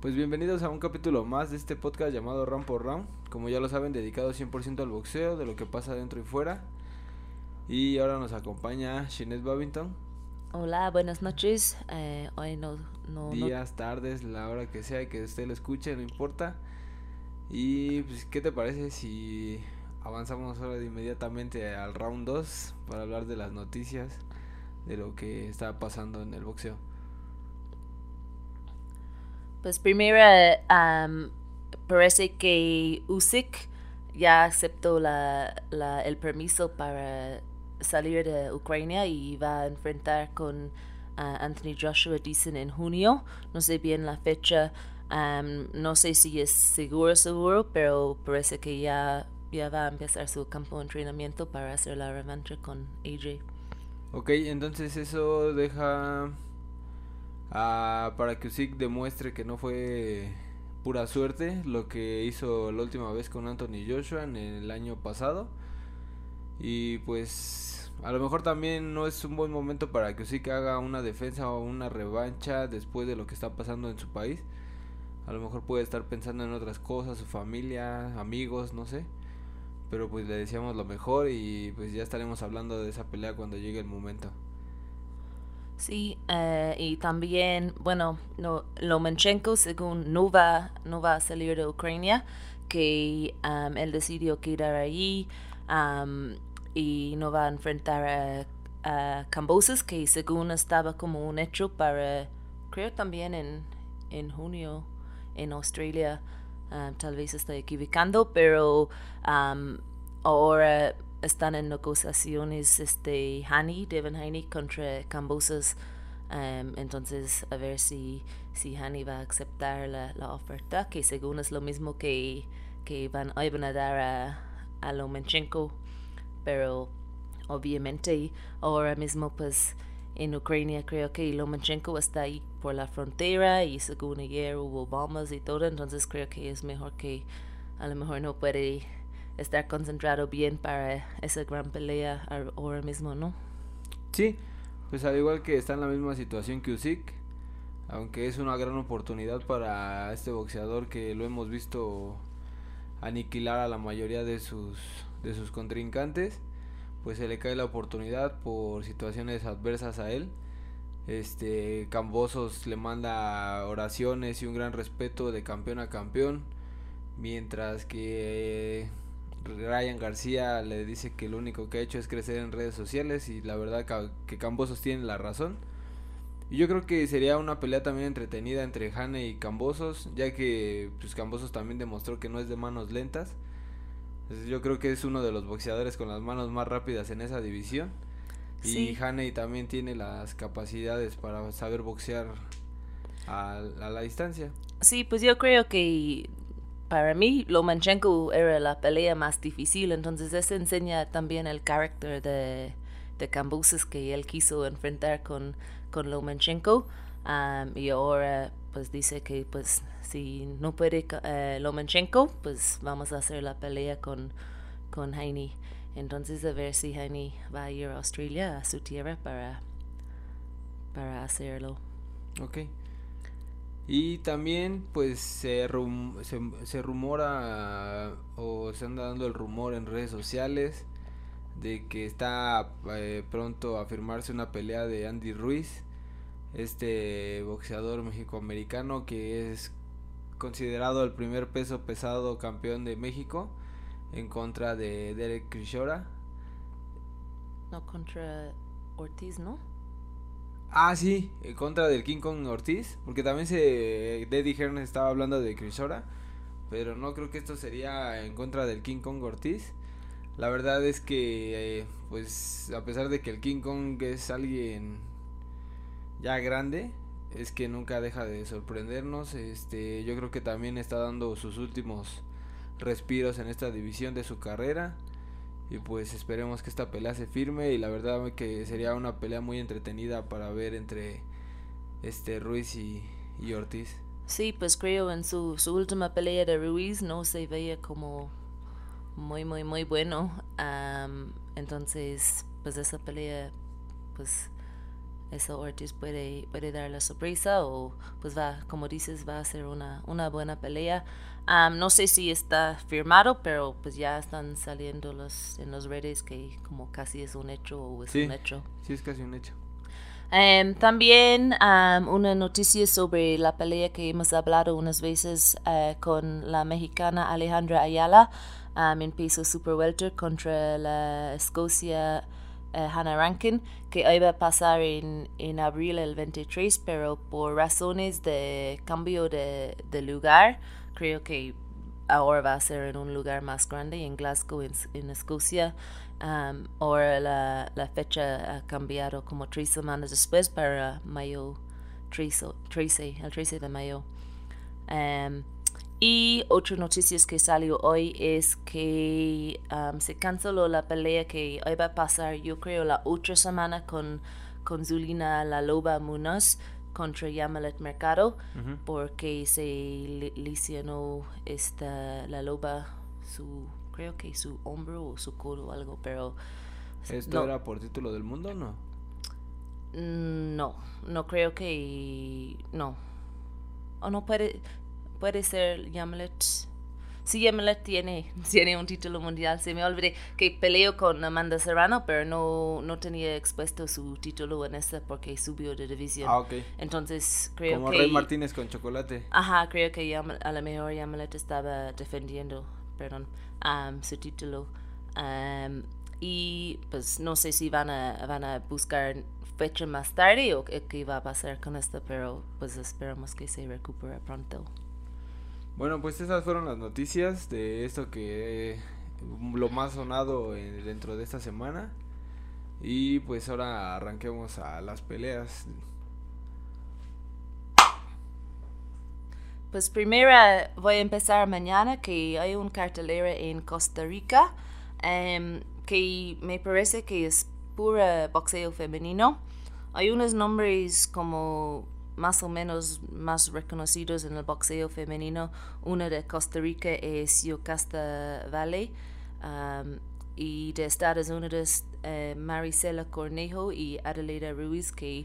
Pues bienvenidos a un capítulo más de este podcast llamado Round por Round. Como ya lo saben, dedicado 100% al boxeo, de lo que pasa dentro y fuera. Y ahora nos acompaña Shinette Babington. Hola, buenas noches. Eh, hoy no, no, Días, tardes, la hora que sea que usted lo escuche, no importa. Y pues, ¿qué te parece si avanzamos ahora de inmediatamente al round 2 para hablar de las noticias de lo que está pasando en el boxeo? Pues primero parece que Usyk ya aceptó la, la, el permiso para salir de Ucrania y va a enfrentar con Anthony Joshua, dicen en junio. No sé bien la fecha, no sé si es seguro, seguro, pero parece que ya, ya va a empezar su campo de entrenamiento para hacer la revancha con AJ. Ok, entonces eso deja para que Usyk demuestre que no fue pura suerte lo que hizo la última vez con Anthony Joshua en el año pasado. Y pues a lo mejor también no es un buen momento para que Usyk haga una defensa o una revancha después de lo que está pasando en su país. A lo mejor puede estar pensando en otras cosas, su familia, amigos, no sé. Pero pues le deseamos lo mejor y pues ya estaremos hablando de esa pelea cuando llegue el momento. Sí, eh, y también, bueno, no, Lomachenko, según no va, no va a salir de Ucrania, que um, él decidió quedar ahí um, y no va a enfrentar a, a Cambosos, que según estaba como un hecho para, creo también en, en junio en Australia, um, tal vez estoy equivocando, pero ahora están en negociaciones este Hani, Devin Hani contra Cambosas. Um, entonces, a ver si, si Hani va a aceptar la, la, oferta, que según es lo mismo que, que van, van a dar a, a Lomachenko. Pero obviamente ahora mismo pues en Ucrania creo que Lomachenko está ahí por la frontera y según ayer hubo bombas y todo, entonces creo que es mejor que a lo mejor no puede estar concentrado bien para esa gran pelea ahora mismo, ¿no? Sí, pues al igual que está en la misma situación que Usyk, aunque es una gran oportunidad para este boxeador que lo hemos visto aniquilar a la mayoría de sus de sus contrincantes, pues se le cae la oportunidad por situaciones adversas a él. Este Cambosos le manda oraciones y un gran respeto de campeón a campeón, mientras que Ryan García le dice que lo único que ha hecho es crecer en redes sociales y la verdad que Cambosos tiene la razón. Y yo creo que sería una pelea también entretenida entre Hane y Cambosos, ya que pues Cambosos también demostró que no es de manos lentas. yo creo que es uno de los boxeadores con las manos más rápidas en esa división. Y Haney también tiene las capacidades para saber boxear a, a la distancia. Sí, pues yo creo que para mí Lomachenko era la pelea más difícil, entonces eso enseña también el carácter de, de Cambuses que él quiso enfrentar con, con Lomachenko um, y ahora pues dice que pues si no puede uh, Lomachenko pues vamos a hacer la pelea con, con Heine. Entonces a ver si Heine va a ir a Australia, a su tierra para, para hacerlo. Okay. Y también pues se, se, rumora o se anda dando el rumor en redes sociales de que está eh, pronto a firmarse una pelea de Andy Ruiz, este boxeador mexicoamericano que es considerado el primer peso pesado campeón de México en contra de Derek Chisora. No, contra Ortiz, ¿no? Ah, sí, en contra del King Kong Ortiz, porque también se Deddy Hearn estaba hablando de Crisora, pero no creo que esto sería en contra del King Kong Ortiz. La verdad es que, eh, pues, a pesar de que el King Kong es alguien ya grande, es que nunca deja de sorprendernos. Este, yo creo que también está dando sus últimos respiros en esta división de su carrera. Y pues esperemos que esta pelea se firme y la verdad que sería una pelea muy entretenida para ver entre este Ruiz y, Ortiz. Sí, pues creo en su, su última pelea de Ruiz no se veía como muy, muy, muy bueno. entonces, pues esa pelea, pues eso Ortiz puede, puede dar la sorpresa o pues va, como dices, va a ser una, una buena pelea. no sé si está firmado, pero pues ya están saliendo los, en las redes que como casi es un hecho o es un hecho. Sí, es casi un hecho. Um, también um, una noticia sobre la pelea que hemos hablado unas veces uh, con la mexicana Alejandra Ayala en peso super welter contra la Escocia uh, Hannah Rankin, que iba a pasar en, en abril el 23, pero por razones de cambio de, de lugar, creo que ahora va a ser en un lugar más grande, en Glasgow, en, en Escocia. Um, ahora la, la, fecha ha cambiado como tres semanas después para mayo 13, 13 el 13 de mayo. Y otra noticia que salió hoy es que um, se canceló la pelea que iba a pasar, yo creo, la otra semana con, con Zulina La Loba Munoz contra Yamalet Mercado, porque se lesionó esta La Loba su creo que su hombro o su codo o algo, pero... ¿Esto era por título del mundo o no? Mm, no, no creo que... No. O no puede, puede ser Yamlet. Sí, Yamlet tiene, tiene un título mundial. Se me olvidé que peleó con Amanda Serrano, pero no, no tenía expuesto su título en esta porque subió de división. Ah, ok. Entonces creo que... Como Rey Martínez con chocolate. Ajá, creo que a lo mejor Yamlet estaba defendiendo, perdón, su título. y pues no sé si van a, van a buscar fecha más tarde o qué va a pasar con esto, pero pues esperamos que se recupere pronto. Bueno, pues esas fueron las noticias de esto que lo más sonado dentro de esta semana. Y pues ahora arranquemos a las peleas. Pues primero voy a empezar mañana que hay un cartelera en Costa Rica em, que me parece que es pura boxeo femenino. Hay unos nombres como más o menos más reconocidos en el boxeo femenino. Una de Costa Rica es Yocasta Valley y de Estados Unidos eh, Maricela Cornejo y Adelaida Ruiz que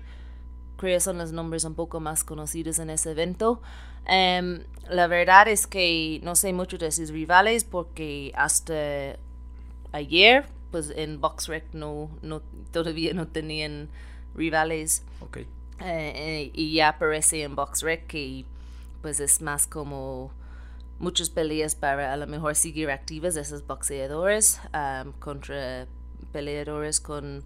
creo son los nombres un poco más conocidos en ese evento. Em, la verdad es que no sé mucho de sus rivales porque hasta ayer, pues en BoxRec no, no, todavía no tenían rivales. Okay. Eh, eh, y ya aparece en BoxRec que pues es más como muchas peleas para a lo mejor seguir activas de esos boxeadores contra peleadores con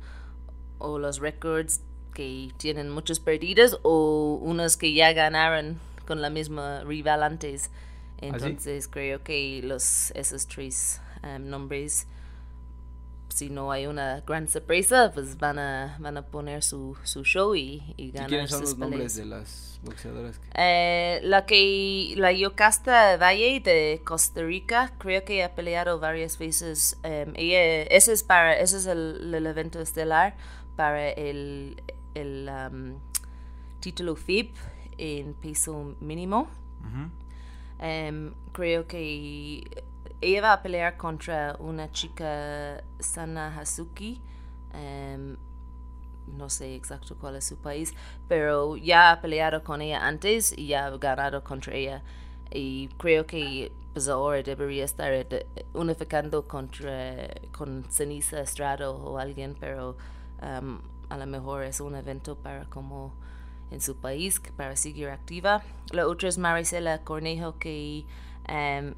o los records que tienen muchas perdidas o unos que ya ganaron con la misma rival antes. ¿Ah, Entonces creo que los esos tres um, nombres, si no hay una gran sorpresa, pues van a, van a poner su, su show y, y ganar. ¿Y quiénes son los nombres de las boxeadoras? Eh, la que la Yocasta Valle de Costa Rica, creo que ha peleado varias veces. Um, ella, ese es para, ese es el, el evento estelar para el, el um, título FIB en peso mínimo. Em, creo que ella va a pelear contra una chica Sana Hasuki. Em, no sé exacto cuál es su país, pero ya ha peleado con ella antes y ya ha ganado contra ella. Y creo que pues ahora debería estar unificando contra con Ceniza Estrado o alguien, pero em, a lo mejor es un evento para como en su país para seguir activa. La otra es Maricela Cornejo, que um,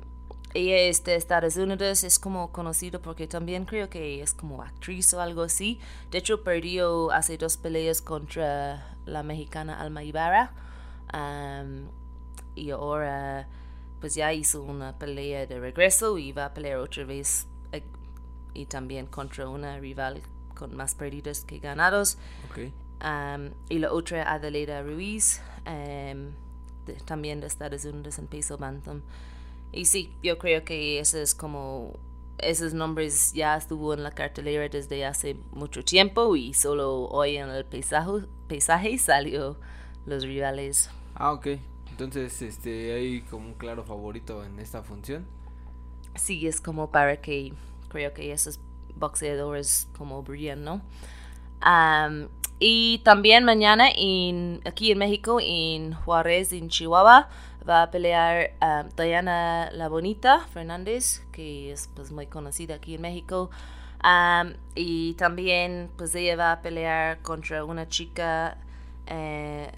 ella es de Estados Unidos, es como conocido porque también creo que es como actriz o algo así. De hecho, perdió hace dos peleas contra la mexicana Alma Ibarra. Um, y ahora pues ya hizo una pelea de regreso y va a pelear otra vez eh, y también contra una rival con más perdidas que ganados. Okay y la otra Adelaida Ruiz, también de Estados Unidos en peso bantam. Y sí, yo creo que eso es como esos nombres ya estuvo en la cartelera desde hace mucho tiempo y solo hoy en el paisaje, paisaje salió los rivales. Ah, ok. Entonces, este, hay como un claro favorito en esta función. Sí, es como para que creo que esos boxeadores como brillan, ¿no? y también mañana en, aquí en México, en Juárez, en Chihuahua, va a pelear um, Diana La Bonita Fernández, que es pues, muy conocida aquí en México. Um, y también pues ella va a pelear contra una chica, eh,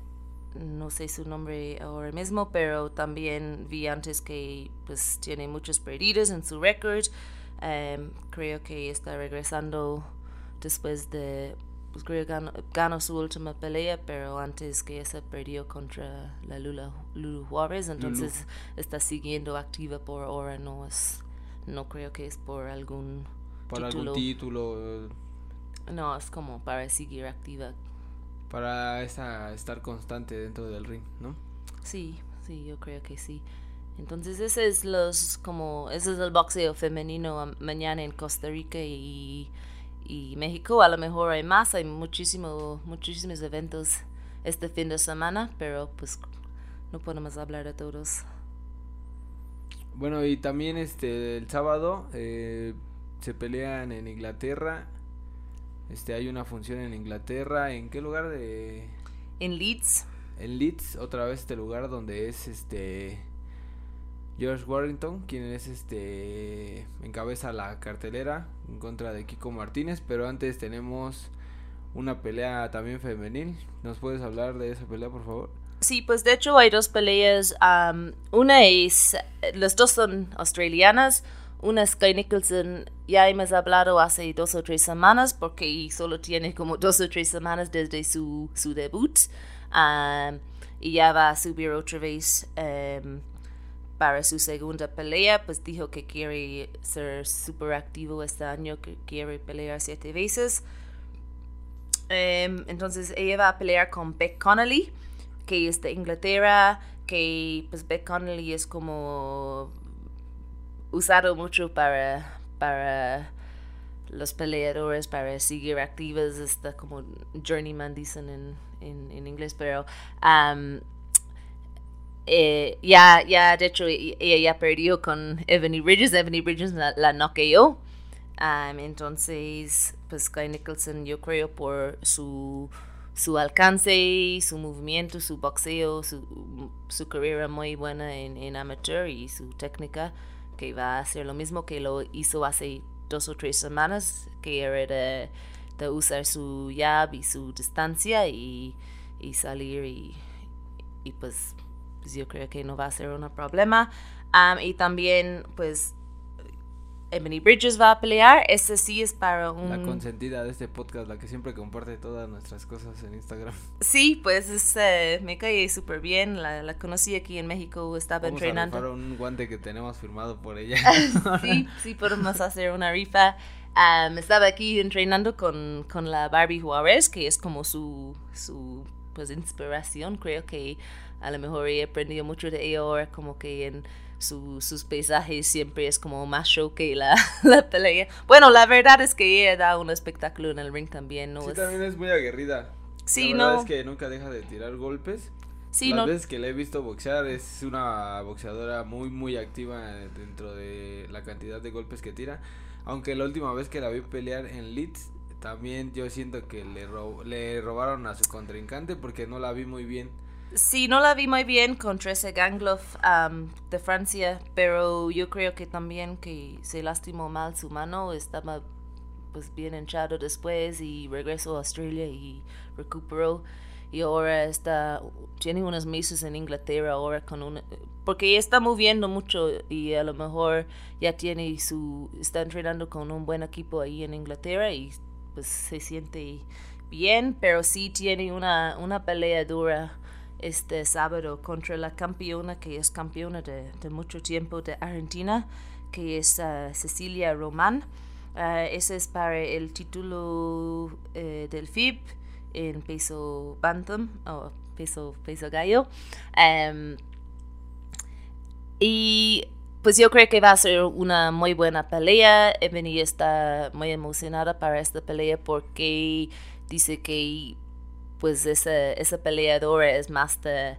no sé su nombre ahora mismo, pero también vi antes que pues tiene muchos perdidos en su récord. Um, creo que está regresando después de pues creo que ganó, su última pelea, pero antes que esa perdió contra la Lula, Lulu Juárez, entonces está siguiendo activa por ahora, no es, no creo que es por algún por título. algún título. No, es como para seguir activa. Para esa, estar constante dentro del ring, ¿no? Sí, sí, yo creo que sí. Entonces ese es los como ese es el boxeo femenino mañana en Costa Rica y y México. A lo mejor hay más, hay muchísimo, muchísimos eventos este fin de semana, pero pues no podemos hablar de todos. Bueno, y también este el sábado eh, se pelean en Inglaterra. Este hay una función en Inglaterra. ¿En qué lugar de? En Leeds. En Leeds, otra vez este lugar donde es este George Warrington, quien es este encabeza la cartelera en contra de Kiko Martínez, pero antes tenemos una pelea también femenil. ¿Nos puedes hablar de esa pelea, por favor? Sí, pues de hecho hay dos peleas. una es, las dos son australianas. Una es Sky Nicholson, ya hemos hablado hace dos o tres semanas porque solo tiene como dos o tres semanas desde su, su debut. y ya va a subir otra vez. Em, para su segunda pelea, pues dijo que quiere ser súper activo este año, que quiere pelear siete veces. Em, entonces ella va a pelear con Beck Connolly, que es de Inglaterra, que pues Beck Connolly es como usado mucho para, para los peleadores, para seguir activas, está como journeyman dicen en, en, inglés, pero um, eh, ya, ya, de hecho, e, ella ya perdió con Ebony Bridges. Ebony Bridges la, la noqueó. Um, entonces, pues Sky Nicholson, yo creo por su, su alcance, su movimiento, su boxeo, su, su carrera muy buena en, en amateur y su técnica, que va a hacer lo mismo que lo hizo hace dos o tres semanas, que era de, de usar su jab y su distancia y, y salir y, y pues pues yo creo que no va a ser un problema. y también, pues, Ebony Bridges va a pelear. Ese sí es para un... La consentida de este podcast, la que siempre comparte todas nuestras cosas en Instagram. Sí, pues es, eh, me cae súper bien. La, la, conocí aquí en México, estaba Vamos entrenando. A un guante que tenemos firmado por ella. sí, sí, podemos hacer una rifa. estaba aquí entrenando con, con la Barbie Juárez, que es como su, su pues, inspiración. Creo que a lo mejor he aprendido mucho de ella ahora, como que en sus paisajes siempre es como más show que la, la, pelea. Bueno, la verdad es que ella da un espectáculo en el ring también, ¿no? Sí, también es muy aguerrida. Sí, la verdad no. es que nunca deja de tirar golpes. Sí, Las no. veces que le he visto boxear es una boxeadora muy, muy activa dentro de la cantidad de golpes que tira. Aunque la última vez que la vi pelear en Leeds, también yo siento que le, le robaron a su contrincante porque no la vi muy bien. Sí, no la vi muy bien contra ese Gangloff de Francia, pero yo creo que también que se lastimó mal su mano, estaba pues bien hinchado después y regresó a Australia y recuperó y ahora está tiene unos meses en Inglaterra ahora con una porque está moviendo mucho y a lo mejor ya tiene su está entrenando con un buen equipo ahí en Inglaterra y pues se siente bien, pero sí tiene una una pelea dura este sábado contra la campeona que es campeona de, mucho tiempo de Argentina, que es uh, Cecilia Román. Uh, ese es para el título uh, del FIB en peso bantam o peso, peso gallo. Um, y pues yo creo que va a ser una muy buena pelea. Ebony está muy emocionada para esta pelea porque dice que pues esa, esa peleadora es más de,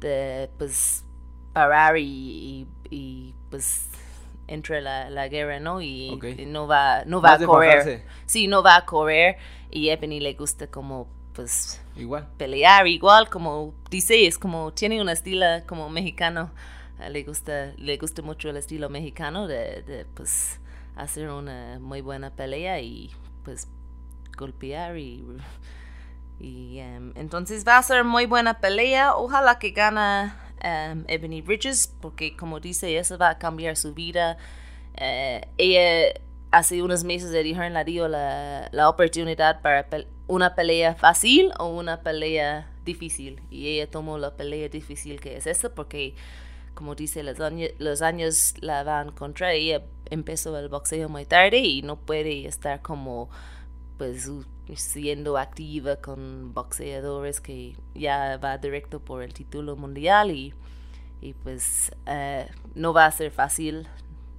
de pues parar y, y, pues entre la, la, guerra, ¿no? Y, no va, no va a correr. Sí, no va a correr y Ebony le gusta como pues igual pelear igual como dice es como tiene un estilo como mexicano le gusta le gusta mucho el estilo mexicano de, de pues hacer una muy buena pelea y pues golpear y y em, entonces va a ser muy buena pelea ojalá que gana um, Ebony Bridges porque como dice eso va a cambiar su vida eh, ella hace unos meses le dijeron la dio la, la oportunidad para una pelea fácil o una pelea difícil. Y ella tomó la pelea difícil que es esta porque, como dice, los años, los años la van contra ella. Empezó el boxeo muy tarde y no puede estar como pues siendo activa con boxeadores que ya va directo por el título mundial y, y pues eh, no va a ser fácil,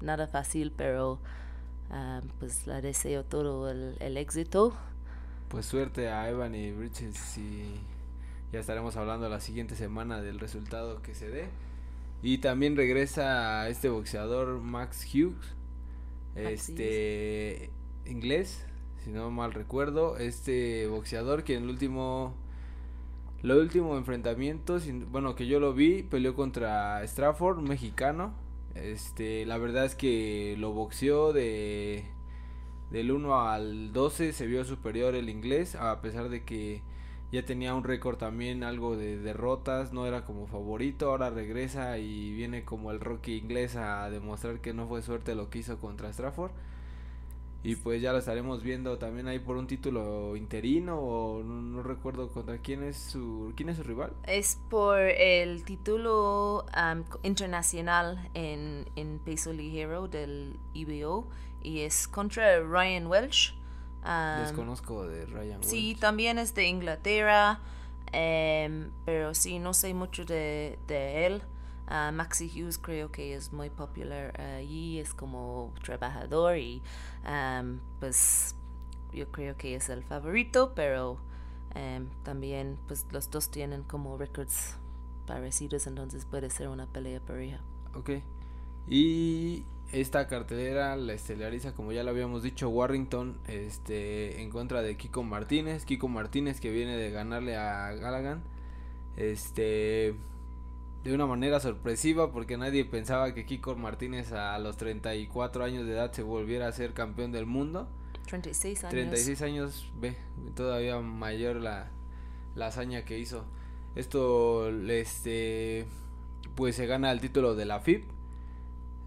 nada fácil, pero uh, pues le deseo todo el, el éxito pues suerte a Evan y Bridges y ya estaremos hablando la siguiente semana del resultado que se dé. Y también regresa este boxeador Max Hughes, este inglés, si no mal recuerdo, este boxeador que en el último lo último enfrentamiento, bueno, que yo lo vi, peleó contra Strafford, un mexicano. Este, la verdad es que lo boxeó de del 1 al 12 se vio superior el inglés, a pesar de que ya tenía un récord también algo de derrotas, no era como favorito, ahora regresa y viene como el Rocky inglés a demostrar que no fue suerte lo que hizo contra Strafford. Y pues ya lo estaremos viendo también ahí por un título interino o no, recuerdo contra quién es su quién es su rival. Es por el título internacional en, en peso ligero del IBO y es contra Ryan Desconozco de Ryan Welch. Sí, también es de Inglaterra, em, pero sí, no sé mucho de, de él. Uh, Maxi Hughes creo que es muy popular allí, es como trabajador y pues yo creo que es el favorito, pero em, también pues los dos tienen como records parecidos, entonces puede ser una pelea pareja. Ok. Y esta cartelera la estelariza, como ya lo habíamos dicho, Warrington este, en contra de Kiko Martínez. Kiko Martínez que viene de ganarle a Gallagher. Este, de una manera sorpresiva porque nadie pensaba que Kiko Martínez a los 34 años de edad se volviera a ser campeón del mundo. 36 años. 36 años, ve, todavía mayor la, la hazaña que hizo. Esto, este, pues se gana el título de la FIP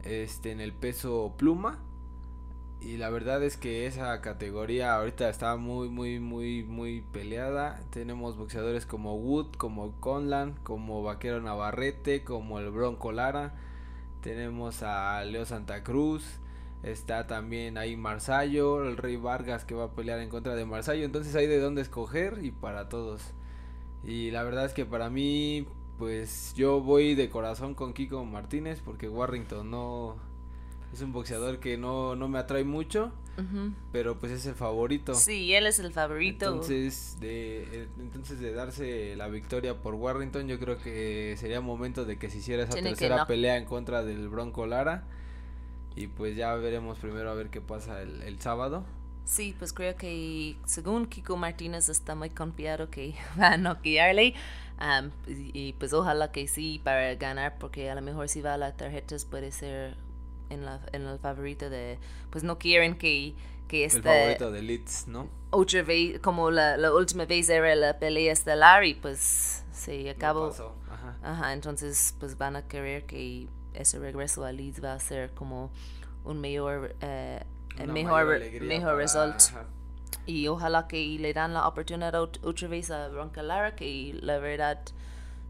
este, en el peso pluma. Y la verdad es que esa categoría ahorita está muy, muy, muy, muy peleada. Tenemos boxeadores como Wood, como Conlan, como Vaquero Navarrete, como el Bronco Lara. Tenemos a Leo Santa Cruz. Está también ahí Marsayo, el Rey Vargas que va a pelear en contra de Marsayo. Entonces hay de dónde escoger y para todos. Y la verdad es que para mí pues yo voy de corazón con Kiko Martínez porque Warrington no es un boxeador que no, no me atrae mucho, pero pues es el favorito. Sí, él es el favorito. Entonces de, eh, entonces de darse la victoria por Warrington, yo creo que sería momento de que se hiciera esa tercera pelea en contra del Bronco Lara. Y pues ya veremos primero a ver qué pasa el, el sábado. Sí, pues creo que según Kiko Martínez está muy confiado que va a noquearle y, pues ojalá que sí para ganar, porque a lo mejor si va a las tarjetas puede ser en, la, en el favorito de... Pues no quieren que, que este... El favorito de Leeds, ¿no? Otra vez, como la, la última vez era la pelea estelar y pues se acabó. Ajá. Ajá, entonces pues van a querer que ese regreso a Leeds va a ser como un mayor... Eh, mejor, mejor resultado y ojalá que le dan la oportunidad otra vez a Bronca Lara que la verdad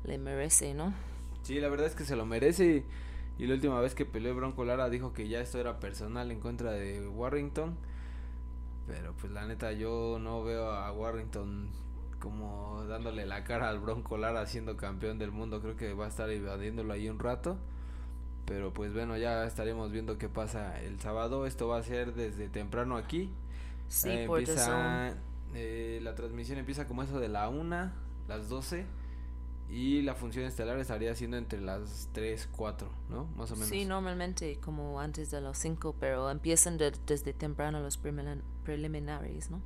le merece, ¿no? Sí, la verdad es que se lo merece y la última vez que peleó Bronco Lara dijo que ya esto era personal en contra de Warrington. Pero pues la neta yo no veo a Warrington como dándole la cara al Bronco Lara siendo campeón del mundo. Creo que va a estar evadiéndolo ahí un rato. Pero pues bueno, ya estaremos viendo qué pasa el sábado. Esto va a ser desde temprano aquí. Sí, eh, por empieza, eh, La transmisión empieza como eso de la 1, las 12. Y la función estelar estaría siendo entre las 3, 4, ¿no? Más o menos. Sí, normalmente como antes de los 5, pero empiezan desde temprano los preliminares, ¿no?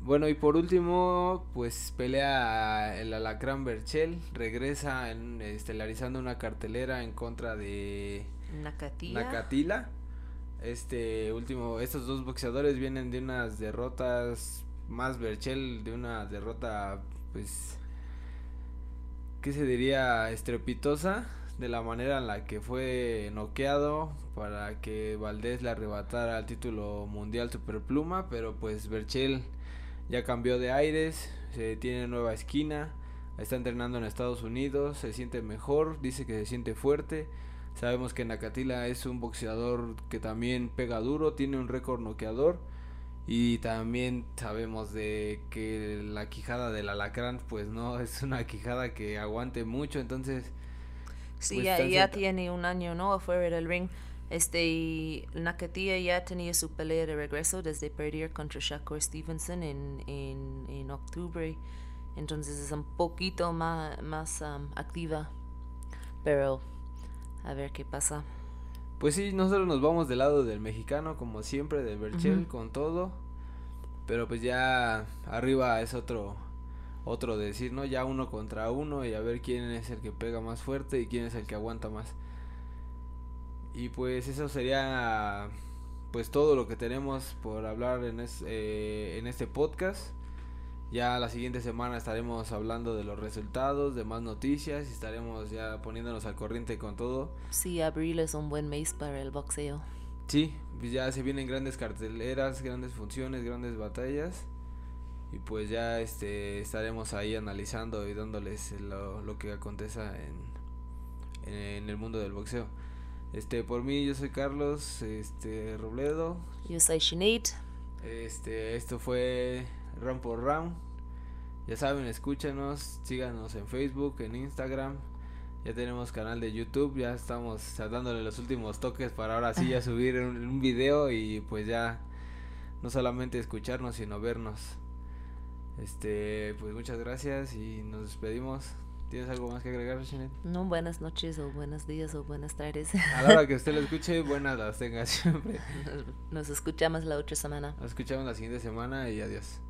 Bueno, y por último, pues pelea el Alacrán Berchel, regresa en, estelarizando una cartelera en contra de Nakatila. Nakatila. Este último, estos dos boxeadores vienen de unas derrotas, más Berchel de una derrota, pues, ¿qué se diría? Estrepitosa, de la manera en la que fue noqueado para que Valdés le arrebatara el título mundial superpluma, pero pues Berchel ya cambió de aires, se tiene nueva esquina, está entrenando en Estados Unidos, se siente mejor, dice que se siente fuerte. Sabemos que Nakatila es un boxeador que también pega duro, tiene un récord noqueador. Y también sabemos de que la quijada del alacrán, pues no es una quijada que aguante mucho. Entonces, Sí, pues, ya, tiene un año, ¿no? Afuera del ring. Este, y Nakatila ya tenía su pelea de regreso desde perder contra Shakur Stevenson en, en, en octubre. Entonces es un poquito más, más um, activa. Pero a ver qué pasa. Pues sí, nosotros nos vamos del lado del mexicano, como siempre, de Berchel, con todo. Pero pues ya arriba es otro, otro decir, ¿no? Ya uno contra uno y a ver quién es el que pega más fuerte y quién es el que aguanta más. Y pues eso sería pues todo lo que tenemos por hablar en, es- eh, en este podcast. Ya la siguiente semana estaremos hablando de los resultados, de más noticias y estaremos ya poniéndonos al corriente con todo. Sí, abril es un buen mes para el boxeo. Sí, pues ya se vienen grandes carteleras, grandes funciones, grandes batallas. Y pues ya este estaremos ahí analizando y dándoles lo, lo que aconteza en, en el mundo del boxeo. Este, por mí yo soy Carlos, este Robledo. Yo soy Sinead. Este, esto fue Round por Round. Ya saben, escúchanos, síganos en Facebook, en Instagram. Ya tenemos canal de YouTube, ya estamos dándole los últimos toques para ahora sí ya subir un, un video y pues ya no solamente escucharnos, sino vernos. Este, pues muchas gracias y nos despedimos. ¿Tienes algo más que agregar, Shinet? No, buenas noches o buenos días o buenas tardes. A la hora que usted lo escuche, buenas las tenga siempre. Nos escuchamos la otra semana. Nos escuchamos la siguiente semana y adiós.